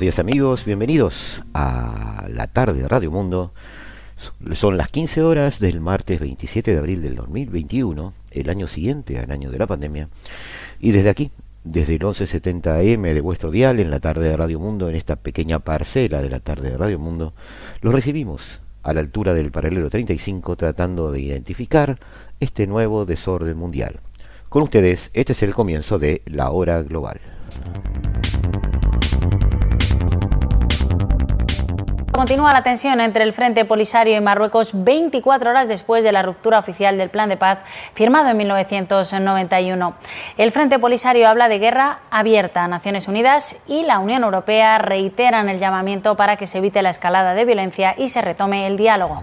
buenos días amigos, bienvenidos a la tarde de Radio Mundo. Son las 15 horas del martes 27 de abril del 2021, el año siguiente al año de la pandemia. Y desde aquí, desde el 1170M de vuestro dial en la tarde de Radio Mundo, en esta pequeña parcela de la tarde de Radio Mundo, los recibimos a la altura del paralelo 35 tratando de identificar este nuevo desorden mundial. Con ustedes, este es el comienzo de la hora global. Continúa la tensión entre el Frente Polisario y Marruecos 24 horas después de la ruptura oficial del plan de paz firmado en 1991. El Frente Polisario habla de guerra abierta. Naciones Unidas y la Unión Europea reiteran el llamamiento para que se evite la escalada de violencia y se retome el diálogo.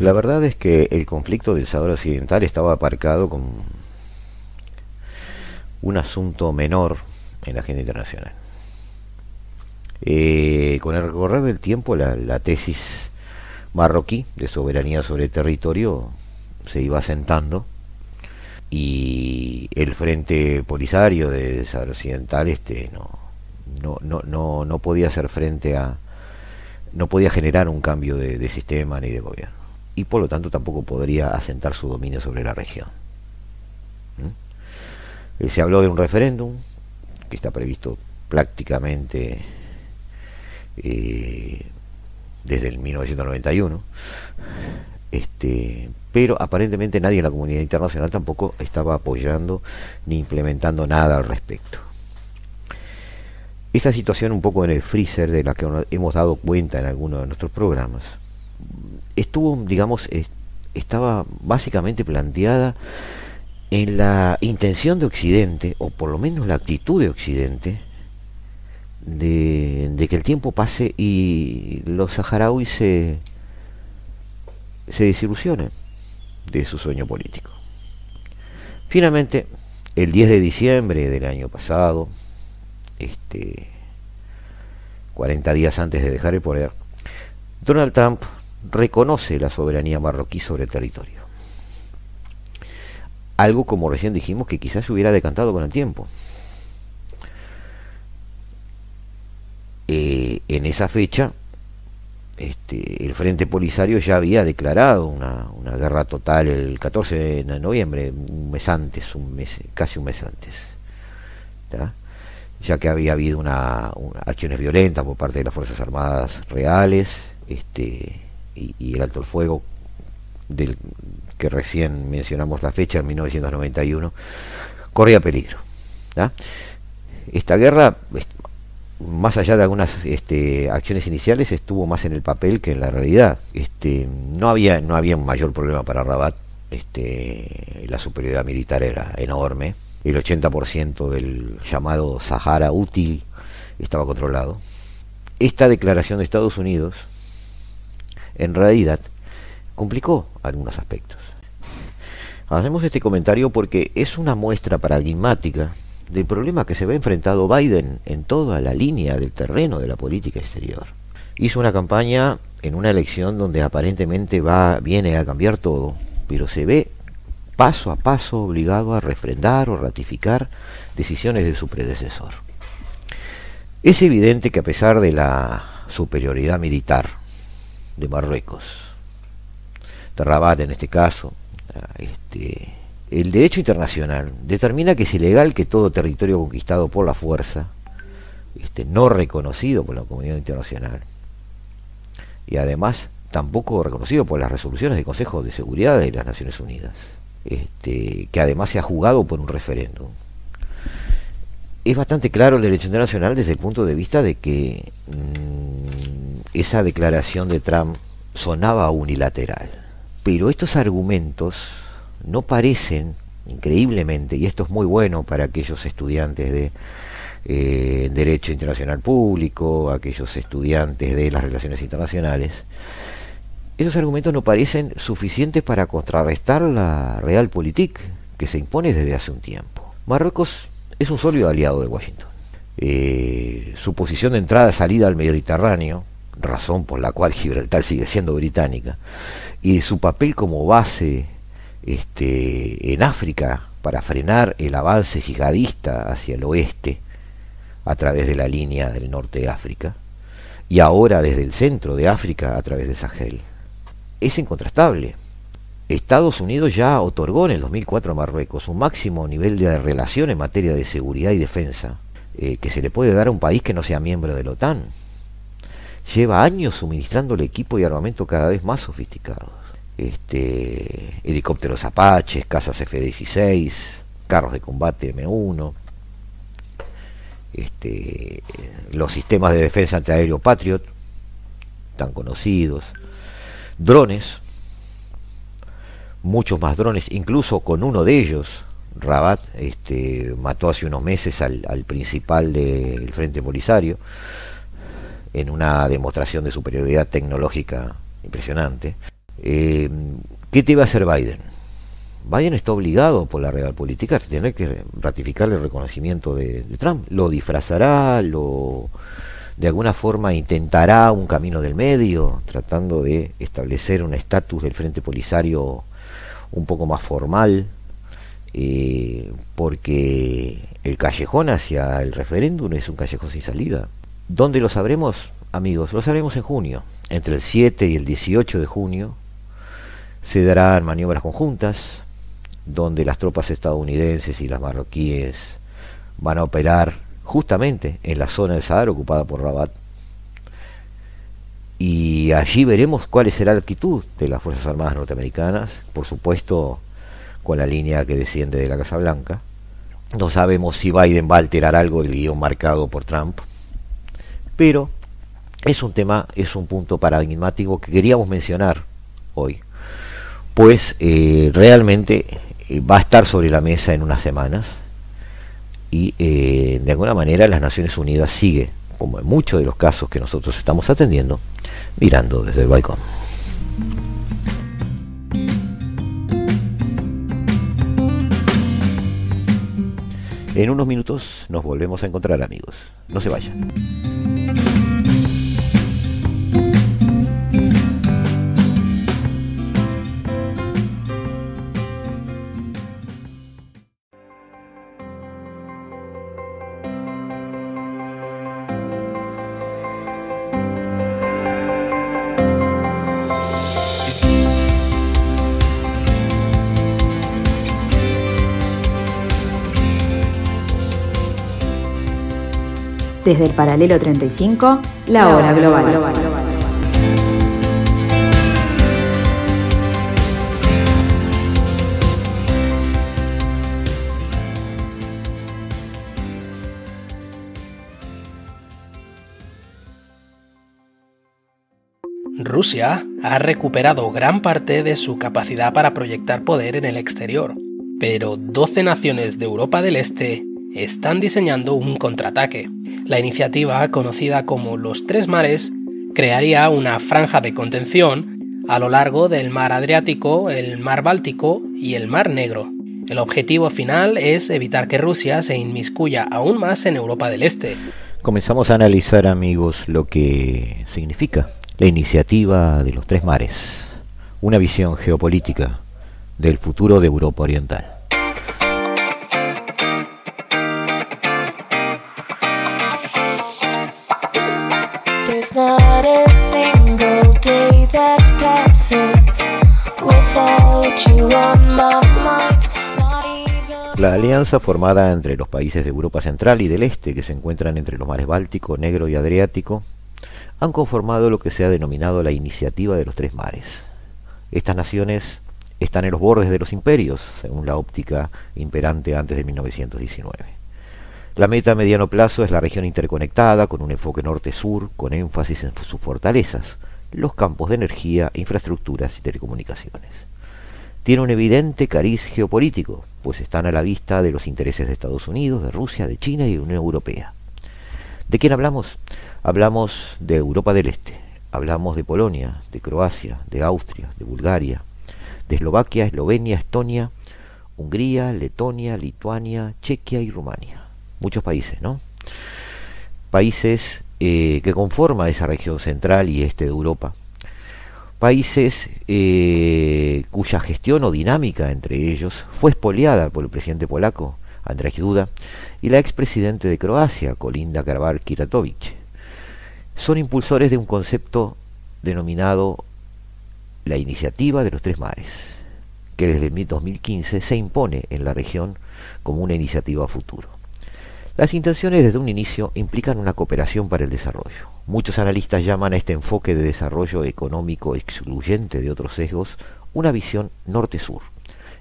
La verdad es que el conflicto del Sahara Occidental estaba aparcado con un asunto menor en la agenda internacional. Eh, con el recorrer del tiempo, la, tesis marroquí de soberanía sobre territorio se iba asentando y el frente polisario de Sahara Occidental este, no, no, no, no, no podía hacer frente a no podía generar un cambio de, sistema ni de gobierno y por lo tanto tampoco podría asentar su dominio sobre la región. ¿Mm? Eh, se habló de un referéndum, que está previsto prácticamente eh, desde el 1991, este, pero aparentemente nadie en la comunidad internacional tampoco estaba apoyando ni implementando nada al respecto. Esta situación un poco en el freezer de la que hemos dado cuenta en algunos de nuestros programas, estuvo, digamos, estaba básicamente planteada en la intención de Occidente, o por lo menos la actitud de Occidente, de, que el tiempo pase y los saharauis se, se desilusionen de su sueño político. Finalmente, el 10 de diciembre del año pasado, este, 40 días antes de dejar el poder, Donald Trump reconoce la soberanía marroquí sobre el territorio algo como recién dijimos que quizás se hubiera decantado con el tiempo. Eh, en esa fecha, este, el Frente Polisario ya había declarado una, guerra total el 14 de noviembre, un mes antes, un mes, casi un mes antes, ya que había habido una, acciones violentas por parte de las Fuerzas Armadas reales este, y, y el alto el fuego del, que recién mencionamos la fecha, en 1991, corría peligro. Esta guerra, más allá de algunas este, acciones iniciales, estuvo más en el papel que en la realidad. Este, no, había, no había un mayor problema para Rabat, este, la superioridad militar era enorme, el 80% del llamado Sahara útil estaba controlado. Esta declaración de Estados Unidos, en realidad, complicó algunos aspectos. Hacemos este comentario porque es una muestra paradigmática del problema que se ve enfrentado Biden en toda la línea del terreno de la política exterior. Hizo una campaña en una elección donde aparentemente va, viene a cambiar todo, pero se ve paso a paso obligado a refrendar o ratificar decisiones de su predecesor. Es evidente que a pesar de la superioridad militar de Marruecos, Rabat en este caso, este, el derecho internacional determina que es ilegal que todo territorio conquistado por la fuerza, este, no reconocido por la comunidad internacional, y además tampoco reconocido por las resoluciones del Consejo de Seguridad de las Naciones Unidas, este, que además se ha jugado por un referéndum. Es bastante claro el derecho internacional desde el punto de vista de que mm, esa declaración de Trump sonaba unilateral. Pero estos argumentos no parecen, increíblemente, y esto es muy bueno para aquellos estudiantes de eh, Derecho Internacional Público, aquellos estudiantes de las relaciones internacionales, esos argumentos no parecen suficientes para contrarrestar la realpolitik que se impone desde hace un tiempo. Marruecos es un sólido aliado de Washington. Eh, su posición de entrada-salida al Mediterráneo, razón por la cual Gibraltar sigue siendo británica, y su papel como base este, en África para frenar el avance jihadista hacia el oeste a través de la línea del norte de África, y ahora desde el centro de África a través de Sahel, es incontrastable. Estados Unidos ya otorgó en el 2004 a Marruecos un máximo nivel de relación en materia de seguridad y defensa eh, que se le puede dar a un país que no sea miembro de la OTAN. Lleva años suministrándole equipo y armamento cada vez más sofisticados. Este, helicópteros Apaches, casas F-16, carros de combate M1, este, los sistemas de defensa antiaéreo Patriot, tan conocidos, drones, muchos más drones, incluso con uno de ellos, Rabat este, mató hace unos meses al, principal del Frente Polisario en una demostración de superioridad tecnológica impresionante. Eh, ¿Qué te iba a hacer Biden? Biden está obligado por la real política a tener que ratificar el reconocimiento de, de Trump. Lo disfrazará, lo de alguna forma intentará un camino del medio, tratando de establecer un estatus del Frente Polisario un poco más formal, eh, porque el callejón hacia el referéndum es un callejón sin salida. ¿Dónde lo sabremos, amigos? Lo sabremos en junio. Entre el 7 y el 18 de junio se darán maniobras conjuntas, donde las tropas estadounidenses y las marroquíes van a operar justamente en la zona del Sahara ocupada por Rabat. Y allí veremos cuál será la actitud de las Fuerzas Armadas norteamericanas, por supuesto con la línea que desciende de la Casa Blanca. No sabemos si Biden va a alterar algo del guion marcado por Trump, pero es un tema, es un punto paradigmático que queríamos mencionar hoy, pues eh, realmente eh, va a estar sobre la mesa en unas semanas y eh, de alguna manera las Naciones Unidas sigue, como en muchos de los casos que nosotros estamos atendiendo, mirando desde el balcón. En unos minutos nos volvemos a encontrar amigos. No se vayan. Desde el paralelo 35, la hora global. Rusia ha recuperado gran parte de su capacidad para proyectar poder en el exterior, pero 12 naciones de Europa del Este están diseñando un contraataque. La iniciativa, conocida como los Tres Mares, crearía una franja de contención a lo largo del mar Adriático, el mar Báltico y el mar Negro. El objetivo final es evitar que Rusia se inmiscuya aún más en Europa del Este. Comenzamos a analizar, amigos, lo que significa la iniciativa de los Tres Mares, una visión geopolítica del futuro de Europa Oriental. La alianza formada entre los países de Europa Central y del Este, que se encuentran entre los mares Báltico, Negro y Adriático, han conformado lo que se ha denominado la Iniciativa de los Tres Mares. Estas naciones están en los bordes de los imperios, según la óptica imperante antes de 1919. La meta a mediano plazo es la región interconectada con un enfoque norte-sur con énfasis en sus fortalezas los campos de energía, infraestructuras y telecomunicaciones. Tiene un evidente cariz geopolítico, pues están a la vista de los intereses de Estados Unidos, de Rusia, de China y de Unión Europea. ¿De quién hablamos? Hablamos de Europa del Este, hablamos de Polonia, de Croacia, de Austria, de Bulgaria, de Eslovaquia, Eslovenia, Estonia, Hungría, Letonia, Lituania, Chequia y Rumania. Muchos países, ¿no? Países eh, que conforman esa región central y este de Europa. Países eh, cuya gestión o dinámica entre ellos fue expoliada por el presidente polaco Andrzej Duda y la expresidente de Croacia, Kolinda Karabar Kiratovic. Son impulsores de un concepto denominado la iniciativa de los tres mares, que desde 2015 se impone en la región como una iniciativa a futuro. Las intenciones desde un inicio implican una cooperación para el desarrollo. Muchos analistas llaman a este enfoque de desarrollo económico excluyente de otros sesgos una visión norte-sur,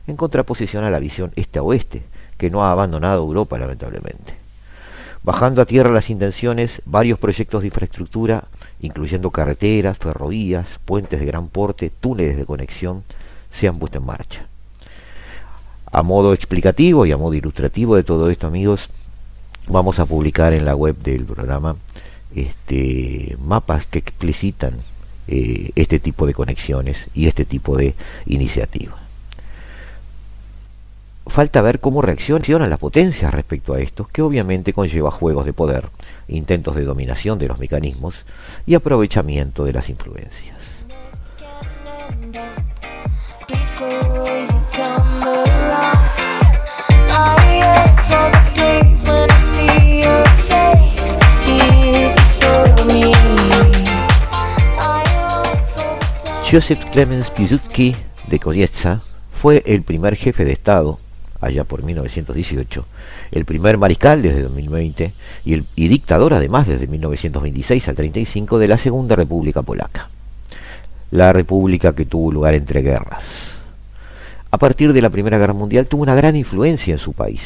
en contraposición a la visión este-oeste, que no ha abandonado Europa lamentablemente. Bajando a tierra las intenciones, varios proyectos de infraestructura, incluyendo carreteras, ferrovías, puentes de gran porte, túneles de conexión, se han puesto en marcha. A modo explicativo y a modo ilustrativo de todo esto, amigos, vamos a publicar en la web del programa este, mapas que explicitan eh, este tipo de conexiones y este tipo de iniciativas. Falta ver cómo reaccionan las potencias respecto a esto, que obviamente conlleva juegos de poder, intentos de dominación de los mecanismos y aprovechamiento de las influencias. Joseph Clemens Piłsudski de Konieczka fue el primer jefe de Estado, allá por 1918, el primer mariscal desde 2020 y, el, dictador además desde 1926 al 35 de la Segunda República Polaca, la república que tuvo lugar entre guerras. A partir de la Primera Guerra Mundial tuvo una gran influencia en su país.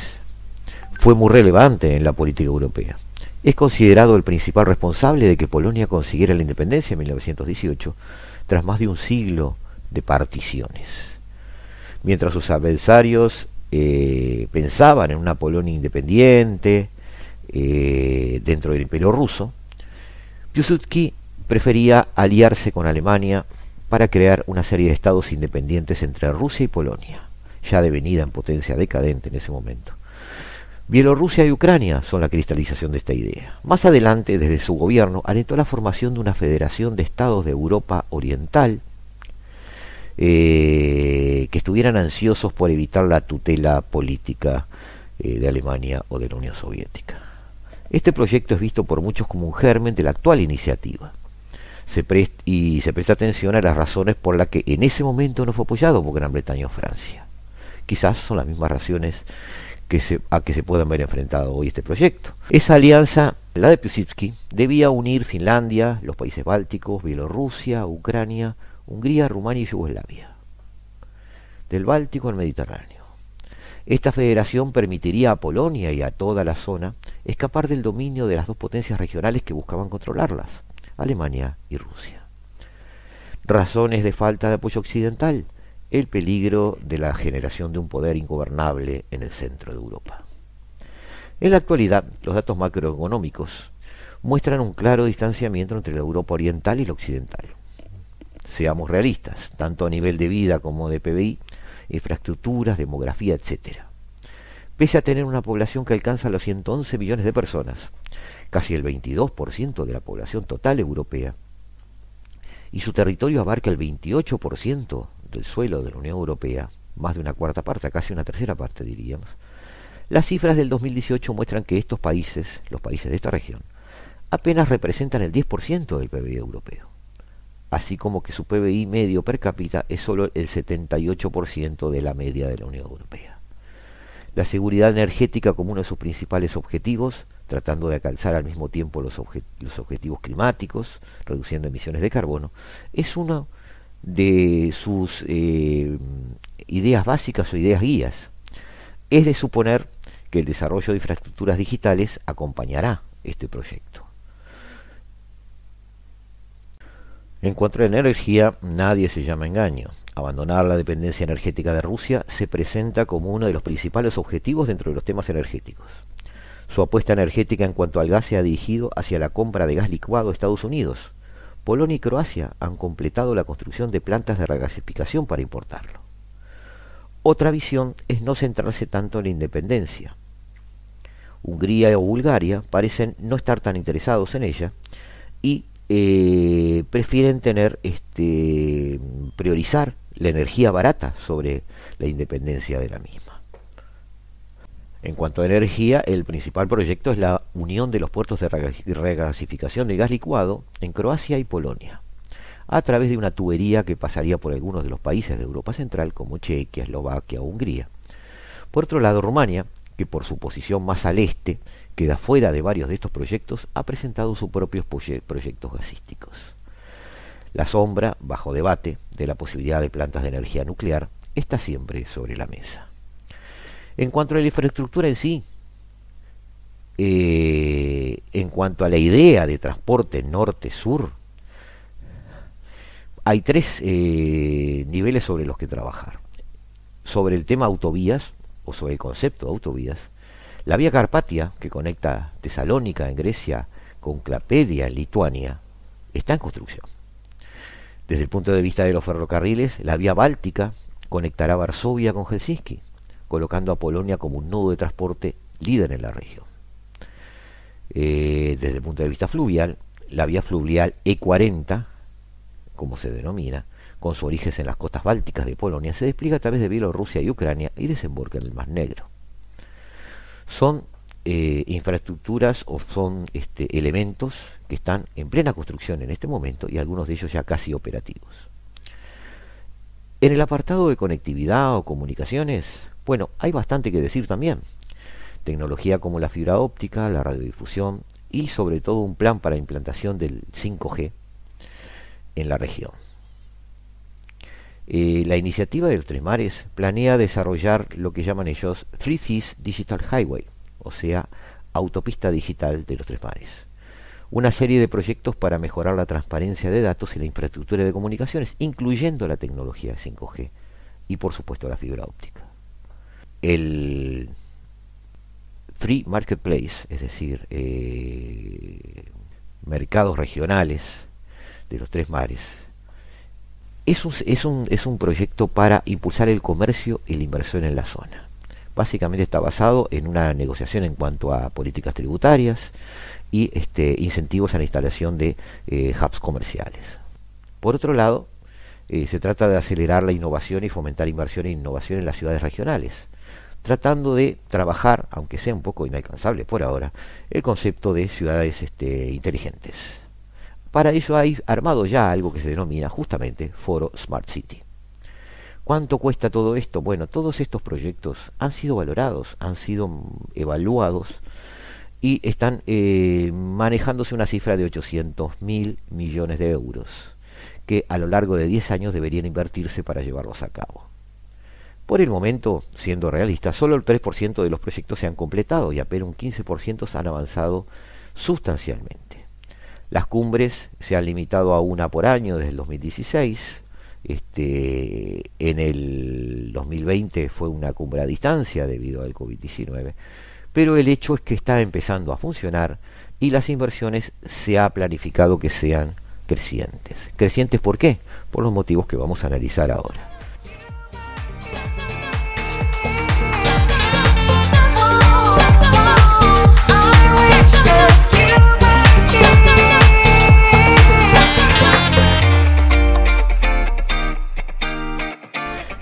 Fue muy relevante en la política europea. Es considerado el principal responsable de que Polonia consiguiera la independencia en 1918 tras más de un siglo de particiones. Mientras sus adversarios eh, pensaban en una Polonia independiente eh, dentro del imperio ruso, Piłsudski prefería aliarse con Alemania para crear una serie de estados independientes entre Rusia y Polonia, ya devenida en potencia decadente en ese momento. Bielorrusia y Ucrania son la cristalización de esta idea. Más adelante, desde su gobierno, alentó la formación de una federación de estados de Europa Oriental eh, que estuvieran ansiosos por evitar la tutela política eh, de Alemania o de la Unión Soviética. Este proyecto es visto por muchos como un germen de la actual iniciativa. Y se presta atención a las razones por las que en ese momento no fue apoyado por Gran Bretaña o Francia. Quizás son las mismas razones a que se puedan ver enfrentado hoy este proyecto. Esa alianza, la de Piłsudski, debía unir Finlandia, los países bálticos, Bielorrusia, Ucrania, Hungría, Rumania y Yugoslavia. Del Báltico al Mediterráneo. Esta federación permitiría a Polonia y a toda la zona escapar del dominio de las dos potencias regionales que buscaban controlarlas, Alemania y Rusia. Razones de falta de apoyo occidental, el peligro de la generación de un poder ingobernable en el centro de Europa. En la actualidad, los datos macroeconómicos muestran un claro distanciamiento entre la Europa oriental y la occidental. Seamos realistas, tanto a nivel de vida como de PBI, infraestructuras, demografía, etc. Pese a tener una población que alcanza los 111 millones de personas, casi el 22% de la población total europea, y su territorio abarca el 28% del suelo de la Unión Europea, más de una cuarta parte, casi una tercera parte diríamos, las cifras del 2018 muestran que estos países, los países de esta región, apenas representan el 10% del PBI europeo, así como que su PBI medio per cápita es solo el 78% de la media de la Unión Europea. La seguridad energética como uno de sus principales objetivos, tratando de alcanzar al mismo tiempo los, los objetivos climáticos, reduciendo emisiones de carbono, es uno de sus eh, ideas básicas o ideas guías. Es de suponer que el desarrollo de infraestructuras digitales acompañará este proyecto. En cuanto a la energía, nadie se llama engaño. Abandonar la dependencia energética de Rusia se presenta como uno de los principales objetivos dentro de los temas energéticos. Su apuesta energética en cuanto al gas se ha dirigido hacia la compra de gas licuado a Estados Unidos. Polonia y Croacia han completado la construcción de plantas de regasificación para importarlo. Otra visión es no centrarse tanto en la independencia. Hungría o Bulgaria parecen no estar tan interesados en ella y eh, prefieren tener este priorizar la energía barata sobre la independencia de la misma. En cuanto a energía, el principal proyecto es la unión de los puertos de regasificación de gas licuado en Croacia y Polonia, a través de una tubería que pasaría por algunos de los países de Europa Central como Chequia, Eslovaquia o Hungría. Por otro lado, Rumania, que por su posición más al este queda fuera de varios de estos proyectos, ha presentado sus propios proyectos gasísticos. La sombra, bajo debate, de la posibilidad de plantas de energía nuclear está siempre sobre la mesa. En cuanto a la infraestructura en sí, eh, en cuanto a la idea de transporte norte-sur, hay tres eh, niveles sobre los que trabajar. Sobre el tema autovías, o sobre el concepto de autovías, la vía Carpatia, que conecta Tesalónica en Grecia con Clapedia en Lituania, está en construcción. Desde el punto de vista de los ferrocarriles, la vía Báltica conectará Varsovia con Helsinki, colocando a Polonia como un nudo de transporte líder en la región. Eh, desde el punto de vista fluvial, la vía fluvial E40, como se denomina, con su origen en las costas bálticas de Polonia, se despliega a través de Bielorrusia y Ucrania y desemboca en el Mar Negro. Son eh, infraestructuras o son este, elementos que están en plena construcción en este momento y algunos de ellos ya casi operativos. En el apartado de conectividad o comunicaciones, bueno, hay bastante que decir también. Tecnología como la fibra óptica, la radiodifusión y sobre todo un plan para implantación del 5G en la región. Eh, la iniciativa de los Tres Mares planea desarrollar lo que llaman ellos Three Seas Digital Highway, o sea, autopista digital de los Tres Mares. Una serie de proyectos para mejorar la transparencia de datos y la infraestructura de comunicaciones, incluyendo la tecnología 5G y por supuesto la fibra óptica el free marketplace, es decir, eh, mercados regionales de los tres mares, es un, es, un, es un proyecto para impulsar el comercio y la inversión en la zona. Básicamente está basado en una negociación en cuanto a políticas tributarias y este, incentivos a la instalación de eh, hubs comerciales. Por otro lado, eh, se trata de acelerar la innovación y fomentar inversión e innovación en las ciudades regionales tratando de trabajar, aunque sea un poco inalcanzable por ahora, el concepto de ciudades este, inteligentes. Para ello hay armado ya algo que se denomina justamente Foro Smart City. ¿Cuánto cuesta todo esto? Bueno, todos estos proyectos han sido valorados, han sido evaluados y están eh, manejándose una cifra de 800 mil millones de euros que a lo largo de 10 años deberían invertirse para llevarlos a cabo. Por el momento, siendo realista, solo el 3% de los proyectos se han completado y apenas un 15% se han avanzado sustancialmente. Las cumbres se han limitado a una por año desde el 2016. Este, en el 2020 fue una cumbre a distancia debido al COVID-19, pero el hecho es que está empezando a funcionar y las inversiones se ha planificado que sean crecientes. ¿Crecientes por qué? Por los motivos que vamos a analizar ahora.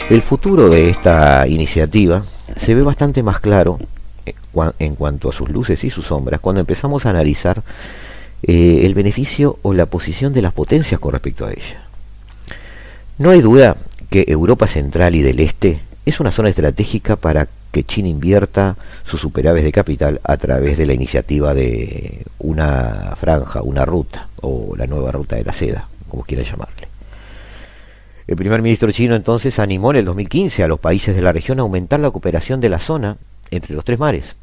El futuro de esta iniciativa se ve bastante más claro eh, en cuanto a sus luces y sus sombras cuando empezamos a analizar eh, el beneficio o la posición de las potencias con respecto a ella. No hay duda que Europa Central y del Este es una zona estratégica para que China invierta sus superaves de capital a través de la iniciativa de una franja, una ruta, o la nueva ruta de la seda, como quieran llamarle. El primer ministro chino entonces animó en el 2015 a los países de la región a aumentar la cooperación de la zona entre los tres mares,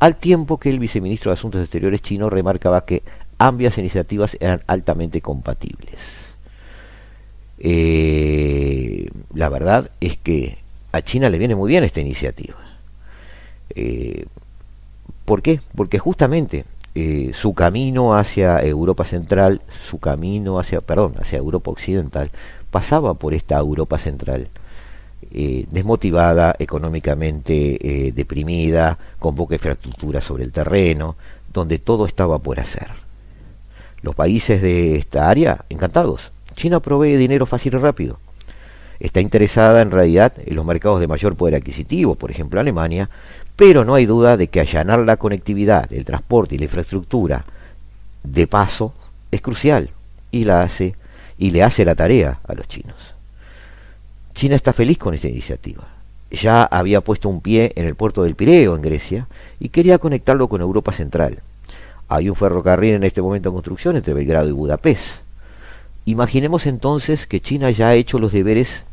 al tiempo que el viceministro de Asuntos Exteriores chino remarcaba que ambas iniciativas eran altamente compatibles. Eh, la verdad es que a China le viene muy bien esta iniciativa. Eh, ¿Por qué? Porque justamente eh, su camino hacia Europa Central, su camino hacia, perdón, hacia Europa Occidental, pasaba por esta Europa Central, desmotivada, económicamente deprimida, con poca infraestructura sobre el terreno, donde todo estaba por hacer. Los países de esta área, encantados. China provee dinero fácil y rápido. Está interesada en realidad en los mercados de mayor poder adquisitivo, por ejemplo Alemania, pero no hay duda de que allanar la conectividad, el transporte y la infraestructura de paso es crucial y la hace y le hace la tarea a los chinos. China está feliz con esta iniciativa. Ya había puesto un pie en el puerto del Pireo, en Grecia, y quería conectarlo con Europa Central. Hay un ferrocarril en este momento en construcción entre Belgrado y Budapest. Imaginemos entonces que China ya ha hecho los deberes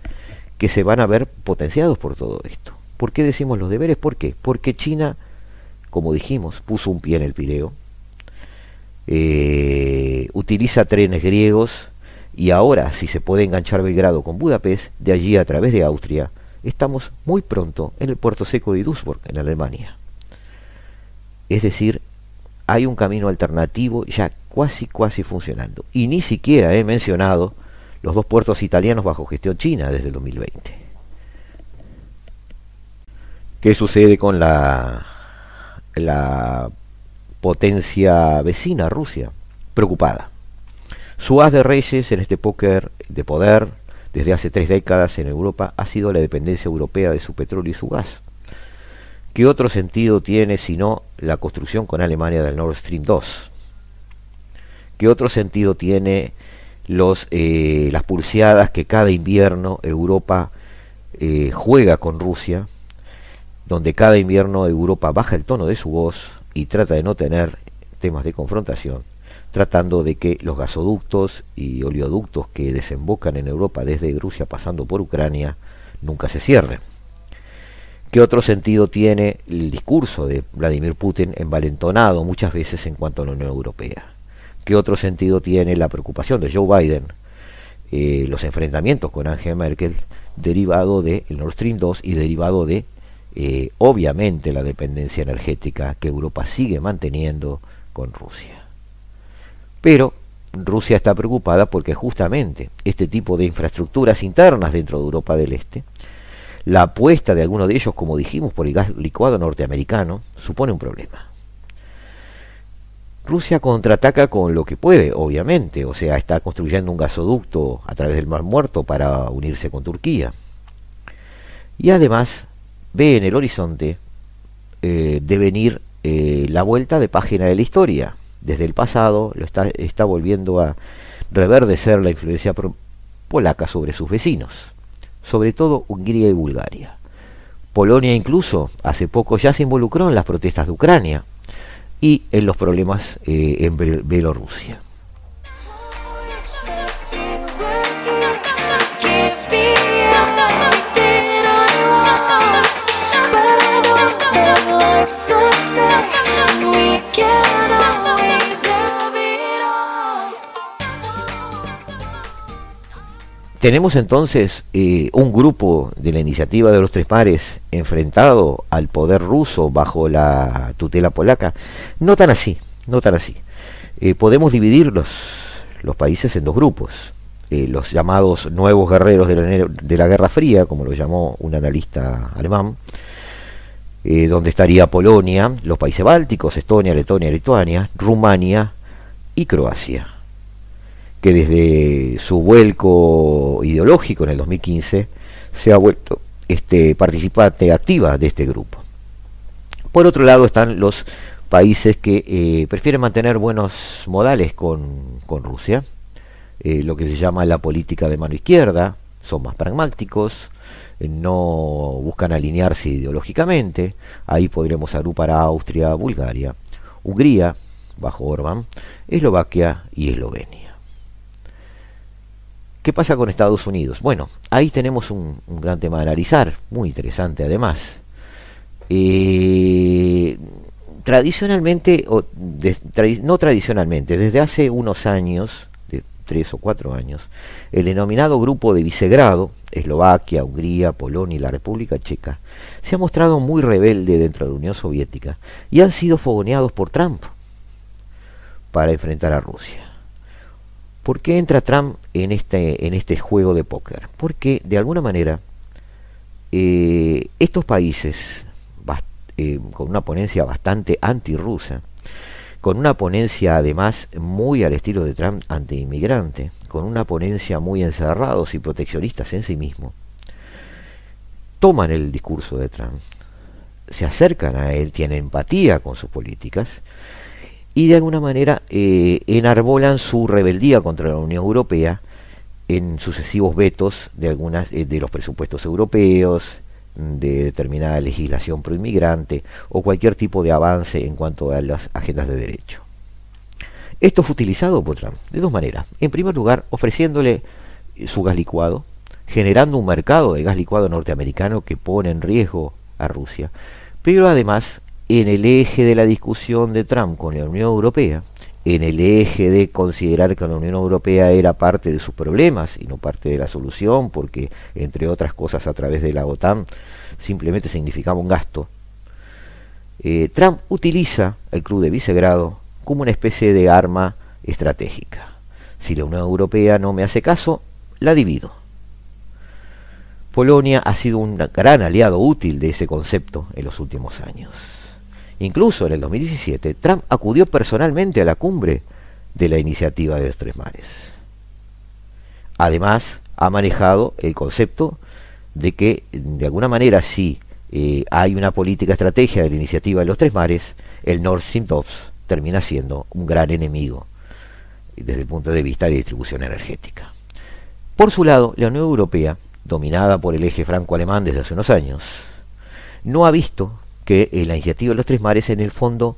que se van a ver potenciados por todo esto. ¿Por qué decimos los deberes? ¿Por qué? Porque China, como dijimos, puso un pie en el Pireo, eh, utiliza trenes griegos y ahora, si se puede enganchar Belgrado con Budapest, de allí a través de Austria, estamos muy pronto en el puerto seco de Duisburg, en Alemania. Es decir, hay un camino alternativo ya casi casi funcionando. Y ni siquiera he mencionado los dos puertos italianos bajo gestión china desde el 2020. ¿Qué sucede con la, la potencia vecina, Rusia? Preocupada. Su as de reyes en este póker de poder desde hace tres décadas en Europa ha sido la dependencia europea de su petróleo y su gas. ¿Qué otro sentido tiene sino la construcción con Alemania del Nord Stream 2? ¿Qué otro sentido tiene los, eh, las pulseadas que cada invierno Europa eh, juega con Rusia, donde cada invierno Europa baja el tono de su voz y trata de no tener temas de confrontación, tratando de que los gasoductos y oleoductos que desembocan en Europa desde Rusia pasando por Ucrania nunca se cierren. ¿Qué otro sentido tiene el discurso de Vladimir Putin envalentonado muchas veces en cuanto a la Unión Europea? ¿Qué otro sentido tiene la preocupación de Joe Biden, eh, los enfrentamientos con Angela Merkel, derivado del Nord Stream 2 y derivado de, eh, obviamente, la dependencia energética que Europa sigue manteniendo con Rusia? Pero Rusia está preocupada porque justamente este tipo de infraestructuras internas dentro de Europa del Este la apuesta de alguno de ellos, como dijimos, por el gas licuado norteamericano, supone un problema. Rusia contraataca con lo que puede, obviamente, o sea, está construyendo un gasoducto a través del Mar Muerto para unirse con Turquía. Y además ve en el horizonte eh, de venir eh, la vuelta de página de la historia. Desde el pasado lo está, está volviendo a reverdecer la influencia polaca sobre sus vecinos sobre todo Hungría y Bulgaria. Polonia incluso hace poco ya se involucró en las protestas de Ucrania y en los problemas eh, en Bielorrusia. Tenemos entonces eh, un grupo de la iniciativa de los tres mares enfrentado al poder ruso bajo la tutela polaca. No tan así, no tan así. Eh, podemos dividir los, países en dos grupos. Eh, los llamados nuevos guerreros de la, de la, Guerra Fría, como lo llamó un analista alemán, donde estaría Polonia, los países bálticos, Estonia, Letonia, Lituania, Rumania y Croacia que desde su vuelco ideológico en el 2015 se ha vuelto este, participante activa de este grupo. Por otro lado están los países que eh, prefieren mantener buenos modales con, Rusia, eh, lo que se llama la política de mano izquierda, son más pragmáticos, eh, no buscan alinearse ideológicamente, ahí podremos agrupar a Austria, Bulgaria, Hungría, bajo Orban, Eslovaquia y Eslovenia. ¿Qué pasa con Estados Unidos? Bueno, ahí tenemos un, gran tema a analizar, muy interesante además. Eh, tradicionalmente, o no tradicionalmente, desde hace unos años, tres o cuatro años, el denominado grupo de Visegrado, Eslovaquia, Hungría, Polonia y la República Checa, se ha mostrado muy rebelde dentro de la Unión Soviética y han sido fogoneados por Trump para enfrentar a Rusia. ¿Por qué entra Trump en este, en este juego de póker? Porque de alguna manera eh, estos países eh, con una ponencia bastante antirrusa, con una ponencia además muy al estilo de Trump anti-inmigrante, con una ponencia muy encerrados y proteccionistas en sí mismo, toman el discurso de Trump, se acercan a él, tienen empatía con sus políticas y de alguna manera eh, enarbolan su rebeldía contra la Unión Europea en sucesivos vetos de algunas eh, de los presupuestos europeos, de determinada legislación proinmigrante o cualquier tipo de avance en cuanto a las agendas de derecho. Esto fue utilizado por Trump de dos maneras. En primer lugar, ofreciéndole su gas licuado, generando un mercado de gas licuado norteamericano que pone en riesgo a Rusia, pero además en el eje de la discusión de Trump con la Unión Europea, en el eje de considerar que la Unión Europea era parte de sus problemas y no parte de la solución, porque entre otras cosas a través de la OTAN simplemente significaba un gasto, eh, Trump utiliza el Club de Visegrado como una especie de arma estratégica. Si la Unión Europea no me hace caso, la divido. Polonia ha sido un gran aliado útil de ese concepto en los últimos años. Incluso en el 2017, Trump acudió personalmente a la cumbre de la iniciativa de los tres mares. Además, ha manejado el concepto de que, de alguna manera, si eh, hay una política estrategia de la iniciativa de los tres mares, el Nord Stream 2 termina siendo un gran enemigo desde el punto de vista de distribución energética. Por su lado, la Unión Europea, dominada por el eje franco-alemán desde hace unos años, no ha visto que eh, la iniciativa de los tres mares en el fondo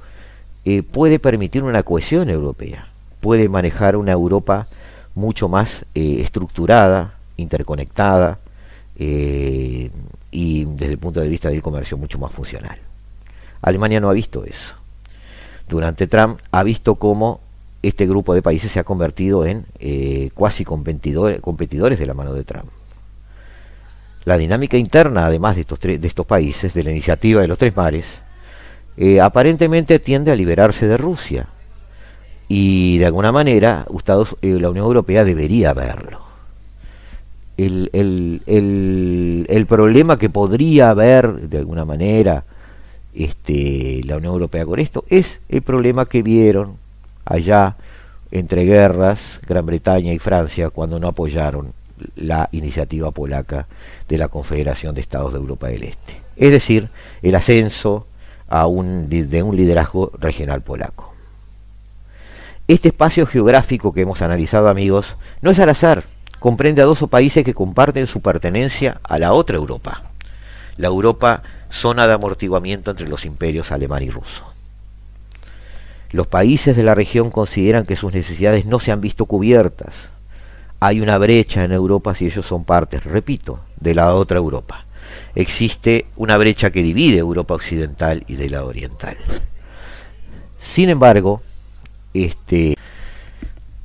eh, puede permitir una cohesión europea, puede manejar una Europa mucho más eh, estructurada, interconectada y desde el punto de vista del comercio mucho más funcional. Alemania no ha visto eso. Durante Trump ha visto cómo este grupo de países se ha convertido en cuasi competidores de la mano de Trump la dinámica interna, además de estos, de estos países, de la iniciativa de los tres mares, eh, aparentemente tiende a liberarse de Rusia. Y de alguna manera, Estados, eh, la Unión Europea debería verlo. El, el, problema que podría haber, de alguna manera, este, la Unión Europea con esto, es el problema que vieron allá entre guerras, Gran Bretaña y Francia, cuando no apoyaron la iniciativa polaca de la Confederación de Estados de Europa del Este. Es decir, el ascenso de un liderazgo regional polaco. Este espacio geográfico que hemos analizado, amigos, no es al azar. Comprende a dos países que comparten su pertenencia a la otra Europa. La Europa, zona de amortiguamiento entre los imperios alemán y ruso. Los países de la región consideran que sus necesidades no se han visto cubiertas hay una brecha en Europa si ellos son partes, repito, de la otra Europa. Existe una brecha que divide Europa occidental y de la oriental. Sin embargo, este,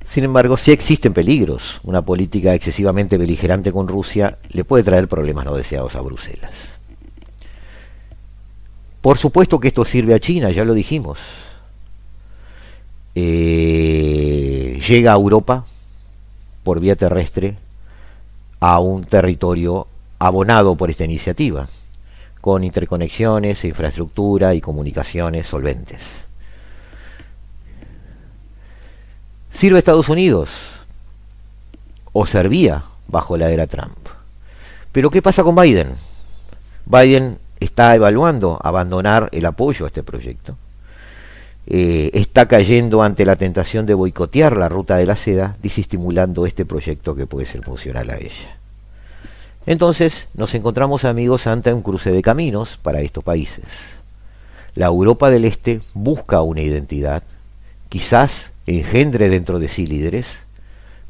sin embargo, sí existen peligros. Una política excesivamente beligerante con Rusia le puede traer problemas no deseados a Bruselas. Por supuesto que esto sirve a China, ya lo dijimos. Eh, llega a Europa por vía terrestre a un territorio abonado por esta iniciativa, con interconexiones, infraestructura y comunicaciones solventes. ¿Sirve Estados Unidos? ¿O servía bajo la era Trump? Pero ¿qué pasa con Biden? Biden está evaluando abandonar el apoyo a este proyecto eh, está cayendo ante la tentación de boicotear la ruta de la seda, disestimulando este proyecto que puede ser funcional a ella. Entonces nos encontramos amigos ante un cruce de caminos para estos países. La Europa del Este busca una identidad, quizás engendre dentro de sí líderes,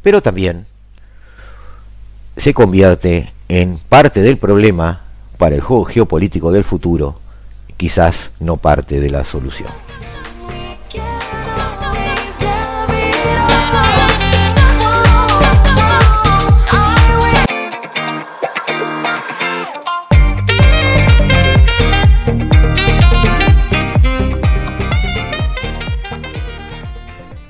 pero también se convierte en parte del problema para el juego geopolítico del futuro, quizás no parte de la solución.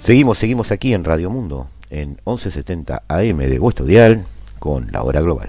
Seguimos, seguimos aquí en Radio Mundo, en 1170 AM de vuestro dial, con la hora global.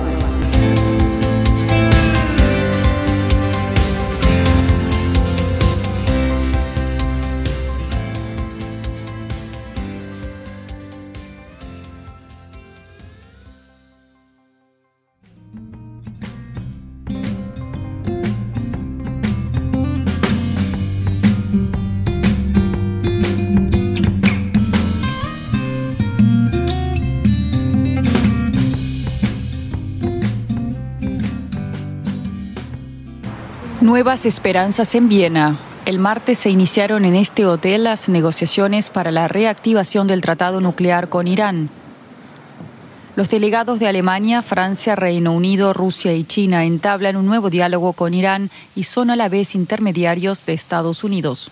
Nuevas esperanzas en Viena. El martes se iniciaron en este hotel las negociaciones para la reactivación del tratado nuclear con Irán. Los delegados de Alemania, Francia, Reino Unido, Rusia y China entablan un nuevo diálogo con Irán y son a la vez intermediarios de Estados Unidos.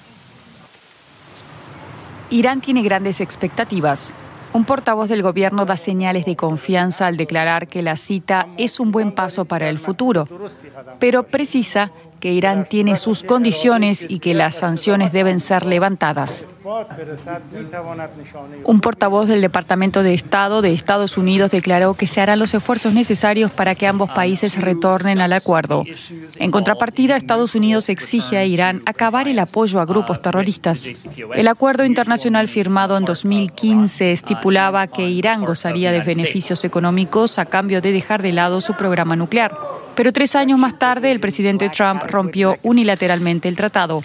Irán tiene grandes expectativas. Un portavoz del gobierno da señales de confianza al declarar que la cita es un buen paso para el futuro, pero precisa que Irán tiene sus condiciones y que las sanciones deben ser levantadas. Un portavoz del Departamento de Estado de Estados Unidos declaró que se harán los esfuerzos necesarios para que ambos países retornen al acuerdo. En contrapartida, Estados Unidos exige a Irán acabar el apoyo a grupos terroristas. El acuerdo internacional firmado en 2015 estipulaba que Irán gozaría de beneficios económicos a cambio de dejar de lado su programa nuclear. Pero tres años más tarde, el presidente Trump rompió unilateralmente el tratado.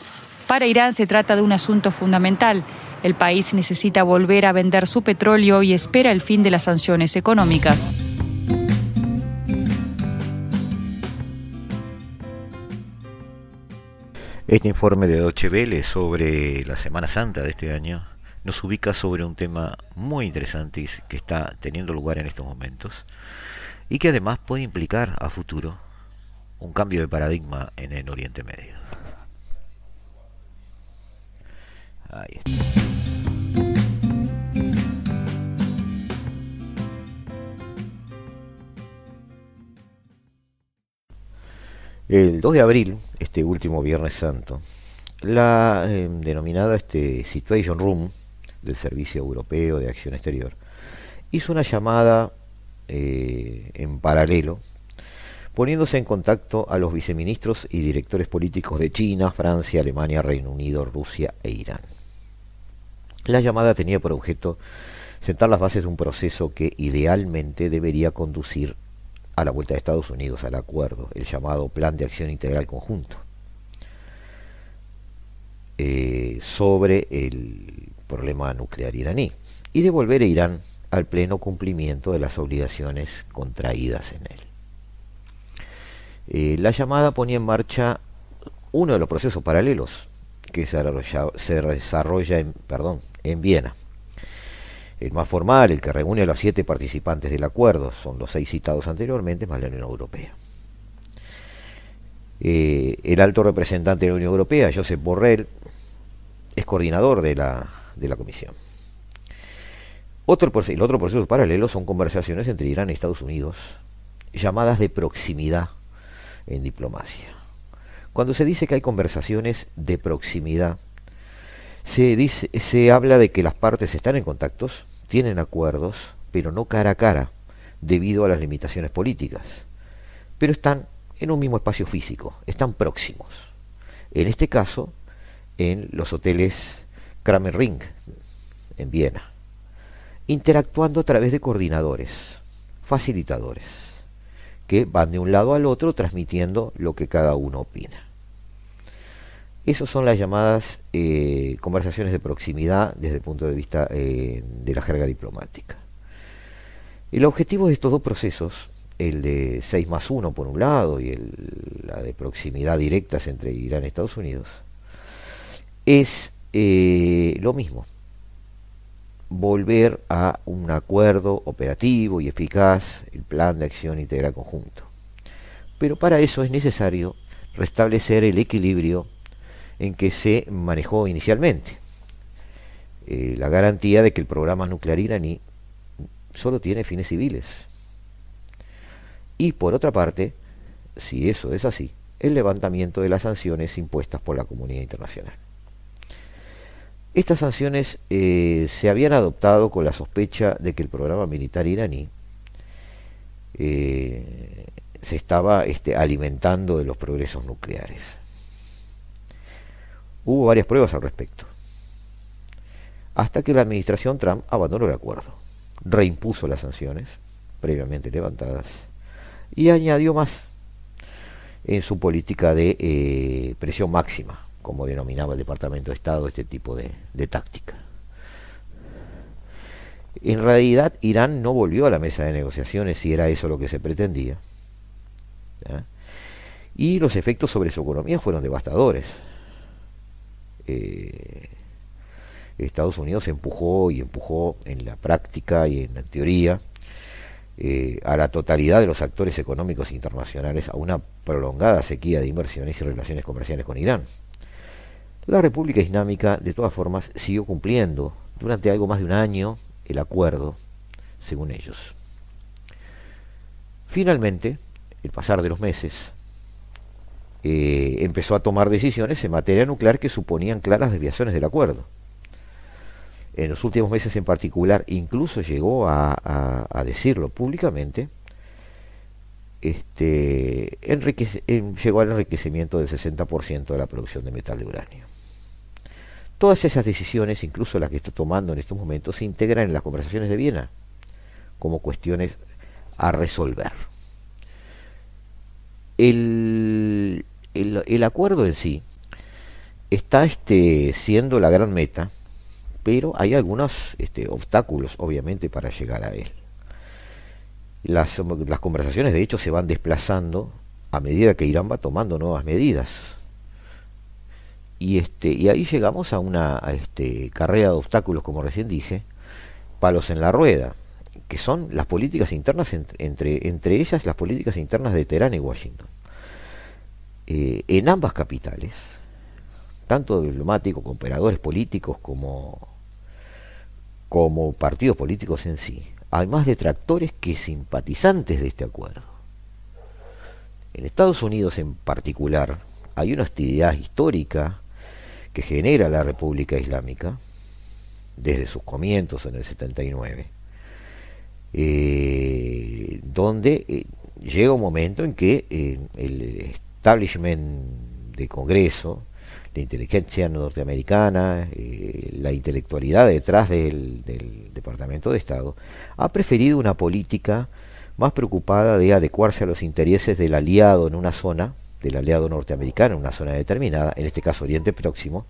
Para Irán se trata de un asunto fundamental. El país necesita volver a vender su petróleo y espera el fin de las sanciones económicas. Este informe de Deutsche Welle sobre la Semana Santa de este año nos ubica sobre un tema muy interesante que está teniendo lugar en estos momentos y que además puede implicar a futuro un cambio de paradigma en el Oriente Medio. El 2 de abril, este último Viernes Santo, la eh, denominada este, Situation Room del Servicio Europeo de Acción Exterior hizo una llamada eh, en paralelo poniéndose en contacto a los viceministros y directores políticos de China, Francia, Alemania, Reino Unido, Rusia e Irán. La llamada tenía por objeto sentar las bases de un proceso que idealmente debería conducir a la vuelta de Estados Unidos al acuerdo, el llamado Plan de Acción Integral Conjunto, eh, sobre el problema nuclear iraní y devolver a Irán al pleno cumplimiento de las obligaciones contraídas en él. Eh, la llamada ponía en marcha uno de los procesos paralelos que se desarrolla, en, Viena. El más formal, el que reúne a los siete participantes del acuerdo, son los seis citados anteriormente, más la Unión Europea. Eh, el alto representante de la Unión Europea, Josep Borrell, es coordinador de la, comisión. El otro proceso paralelo son conversaciones entre Irán y Estados Unidos, llamadas de proximidad en diplomacia. Cuando se dice que hay conversaciones de proximidad, se, dice, se habla de que las partes están en contactos, tienen acuerdos, pero no cara a cara, debido a las limitaciones políticas. Pero están en un mismo espacio físico, están próximos. En este caso, en los hoteles Kramer Ring, en Viena, interactuando a través de coordinadores, facilitadores que van de un lado al otro transmitiendo lo que cada uno opina. Esas son las llamadas eh, conversaciones de proximidad desde el punto de vista eh, de la jerga diplomática. El objetivo de estos dos procesos, el de 6 más 1 por un lado y el, la de proximidad directas entre Irán y Estados Unidos, es eh, lo mismo, volver a un acuerdo operativo y eficaz, el plan de acción integral conjunto. Pero para eso es necesario restablecer el equilibrio en que se manejó inicialmente. Eh, la garantía de que el programa nuclear iraní solo tiene fines civiles. Y por otra parte, si eso es así, el levantamiento de las sanciones impuestas por la comunidad internacional. Estas sanciones eh, se habían adoptado con la sospecha de que el programa militar iraní eh, se estaba este, alimentando de los progresos nucleares. Hubo varias pruebas al respecto, hasta que la administración Trump abandonó el acuerdo, reimpuso las sanciones previamente levantadas y añadió más en su política de eh, presión máxima, como denominaba el Departamento de Estado este tipo de, táctica. En realidad, Irán no volvió a la mesa de negociaciones si era eso lo que se pretendía. Y los efectos sobre su economía fueron devastadores. Eh, Estados Unidos empujó y empujó en la práctica y en la teoría eh, a la totalidad de los actores económicos internacionales a una prolongada sequía de inversiones y relaciones comerciales con Irán. La República Islámica, de todas formas, siguió cumpliendo durante algo más de un año el acuerdo, según ellos. Finalmente, el pasar de los meses, eh, empezó a tomar decisiones en materia nuclear que suponían claras desviaciones del acuerdo en los últimos meses en particular, incluso llegó a, decirlo públicamente, este, llegó al enriquecimiento del 60% de la producción de metal de uranio. Todas esas decisiones, incluso las que está tomando en estos momentos, se integran en las conversaciones de Viena como cuestiones a resolver. El, acuerdo en sí está este, siendo la gran meta pero hay algunos este, obstáculos, obviamente, para llegar a él. Las, las, conversaciones, de hecho, se van desplazando a medida que Irán va tomando nuevas medidas. Y, este, y ahí llegamos a una este, carrera de obstáculos, como recién dije, palos en la rueda, que son las políticas internas, entre, entre ellas las políticas internas de Teherán y Washington. Eh, en ambas capitales, tanto diplomáticos, operadores políticos como como partidos políticos en sí, hay más detractores que simpatizantes de este acuerdo. En Estados Unidos en particular hay una hostilidad histórica que genera la República Islámica desde sus comienzos en el 79, eh, donde eh, llega un momento en que eh, el establishment de Congreso la inteligencia norteamericana, eh, la intelectualidad detrás del, Departamento de Estado, ha preferido una política más preocupada de adecuarse a los intereses del aliado en una zona, del aliado norteamericano en una zona determinada, en este caso Oriente Próximo,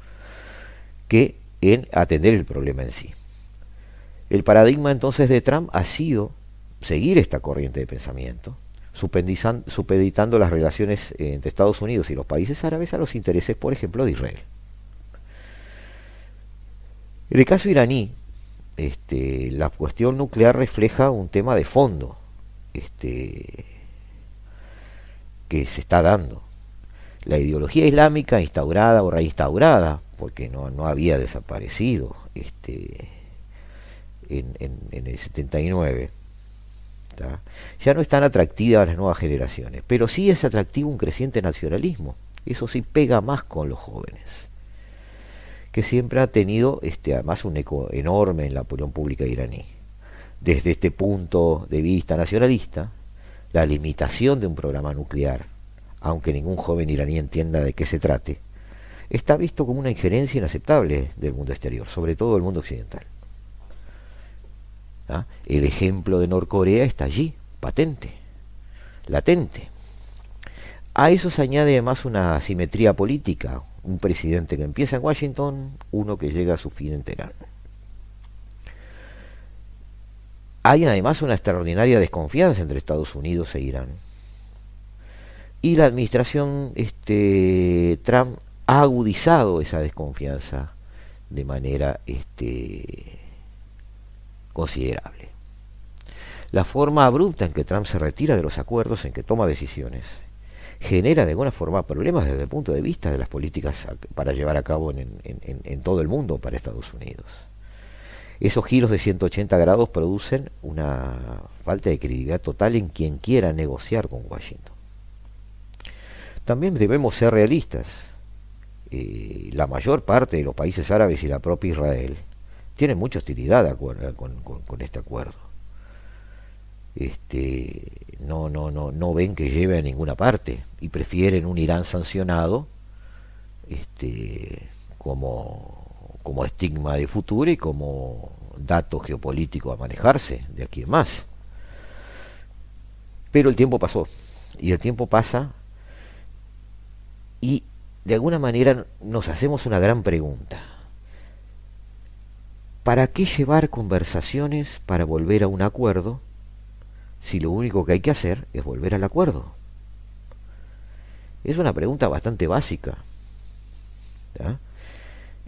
que en atender el problema en sí. El paradigma entonces de Trump ha sido seguir esta corriente de pensamiento, supeditando las relaciones entre Estados Unidos y los países árabes a los intereses, por ejemplo, de Israel. En el caso iraní, este, la cuestión nuclear refleja un tema de fondo este, que se está dando. La ideología islámica instaurada o reinstaurada, porque no, no había desaparecido este, en, en el 79, ya no es tan atractiva a las nuevas generaciones, pero sí es atractivo un creciente nacionalismo. Eso sí pega más con los jóvenes, que siempre ha tenido este, además un eco enorme en la opinión pública iraní. Desde este punto de vista nacionalista, la limitación de un programa nuclear, aunque ningún joven iraní entienda de qué se trate, está visto como una injerencia inaceptable del mundo exterior, sobre todo del mundo occidental. ¿ah? El ejemplo de Norcorea está allí, patente, latente. A eso se añade además una simetría política, un presidente que empieza en Washington, uno que llega a su fin en Teherán. Hay además una extraordinaria desconfianza entre Estados Unidos e Irán. Y la administración este, Trump ha agudizado esa desconfianza de manera este, considerable. La forma abrupta en que Trump se retira de los acuerdos, en que toma decisiones, genera de alguna forma problemas desde el punto de vista de las políticas para llevar a cabo en, todo el mundo para Estados Unidos. Esos giros de 180 grados producen una falta de credibilidad total en quien quiera negociar con Washington. También debemos ser realistas. La mayor parte de los países árabes y la propia Israel tienen mucha hostilidad con este acuerdo este, no, no, no, no ven que lleve a ninguna parte y prefieren un Irán sancionado este, como, como estigma de futuro y como dato geopolítico a manejarse de aquí en más. Pero el tiempo pasó y el tiempo pasa y de alguna manera nos hacemos una gran pregunta. ¿Para qué llevar conversaciones para volver a un acuerdo si lo único que hay que hacer es volver al acuerdo? Es una pregunta bastante básica.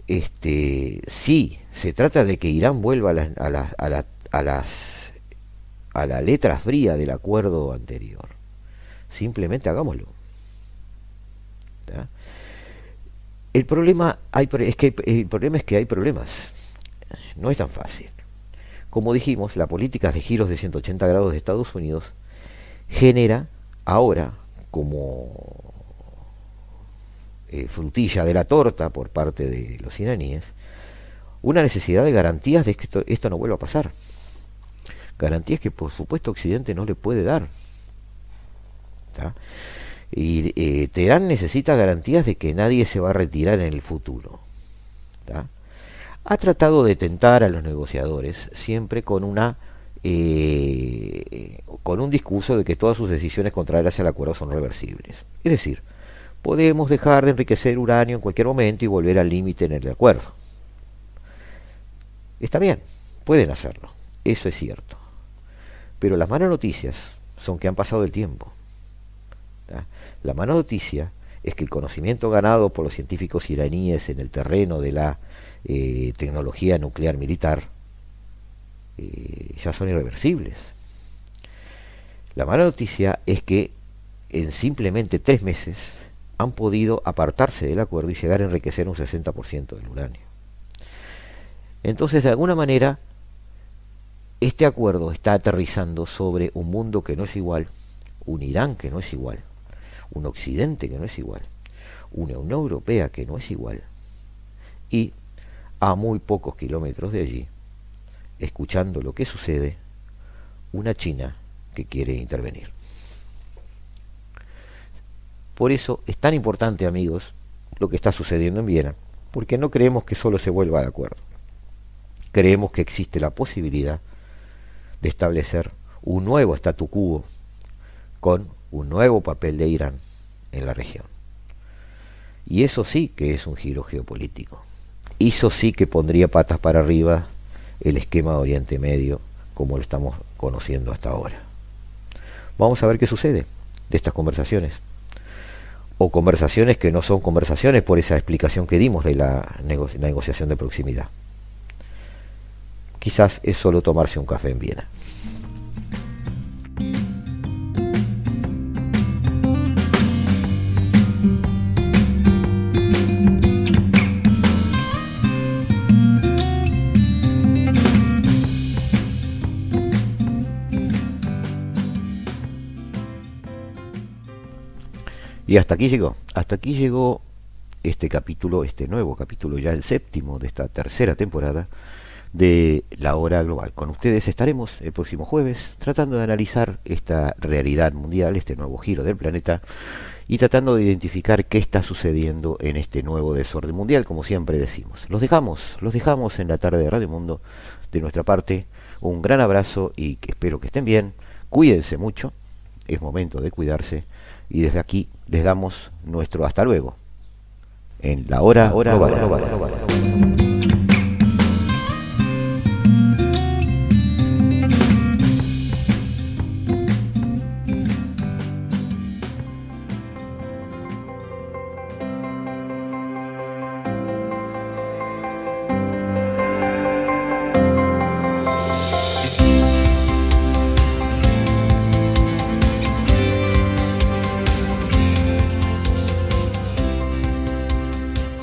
Este, sí, se trata de que Irán vuelva a, las, a, la, a, las a la letra fría del acuerdo anterior. Simplemente hagámoslo. El problema es que el problema es que hay problemas. No es tan fácil. Como dijimos, la política de giros de 180 grados de Estados Unidos genera ahora como eh, frutilla de la torta por parte de los iraníes una necesidad de garantías de que esto, no vuelva a pasar. Garantías que por supuesto Occidente no le puede dar. Y eh, Teherán necesita garantías de que nadie se va a retirar en el futuro ha tratado de tentar a los negociadores siempre con una eh, con un discurso de que todas sus decisiones contrarias al acuerdo son reversibles. Es decir, podemos dejar de enriquecer uranio en cualquier momento y volver al límite en el acuerdo. Está bien, pueden hacerlo, eso es cierto. Pero las malas noticias son que han pasado el tiempo. La mala noticia es que el conocimiento ganado por los científicos iraníes en el terreno de la eh, tecnología nuclear militar eh, ya son irreversibles. La mala noticia es que en simplemente tres meses han podido apartarse del acuerdo y llegar a enriquecer un 60% del uranio. Entonces, de alguna manera, este acuerdo está aterrizando sobre un mundo que no es igual, un Irán que no es igual, un Occidente que no es igual, una Unión Europea que no es igual, y a muy pocos kilómetros de allí, escuchando lo que sucede, una China que quiere intervenir. Por eso es tan importante, amigos, lo que está sucediendo en Viena, porque no creemos que solo se vuelva de acuerdo. Creemos que existe la posibilidad de establecer un nuevo statu quo con un nuevo papel de Irán en la región. Y eso sí que es un giro geopolítico. Eso sí que pondría patas para arriba el esquema de Oriente Medio como lo estamos conociendo hasta ahora. Vamos a ver qué sucede de estas conversaciones. O conversaciones que no son conversaciones por esa explicación que dimos de la, negociación de proximidad. Quizás es solo tomarse un café en Viena. Y hasta aquí llegó, hasta aquí llegó este capítulo, este nuevo capítulo, ya el séptimo de esta tercera temporada de La Hora Global. Con ustedes estaremos el próximo jueves tratando de analizar esta realidad mundial, este nuevo giro del planeta y tratando de identificar qué está sucediendo en este nuevo desorden mundial, como siempre decimos. Los dejamos, los dejamos en la tarde de Radio Mundo. De nuestra parte, un gran abrazo y espero que estén bien. Cuídense mucho, es momento de cuidarse y desde aquí les damos nuestro hasta luego. En la hora, hora,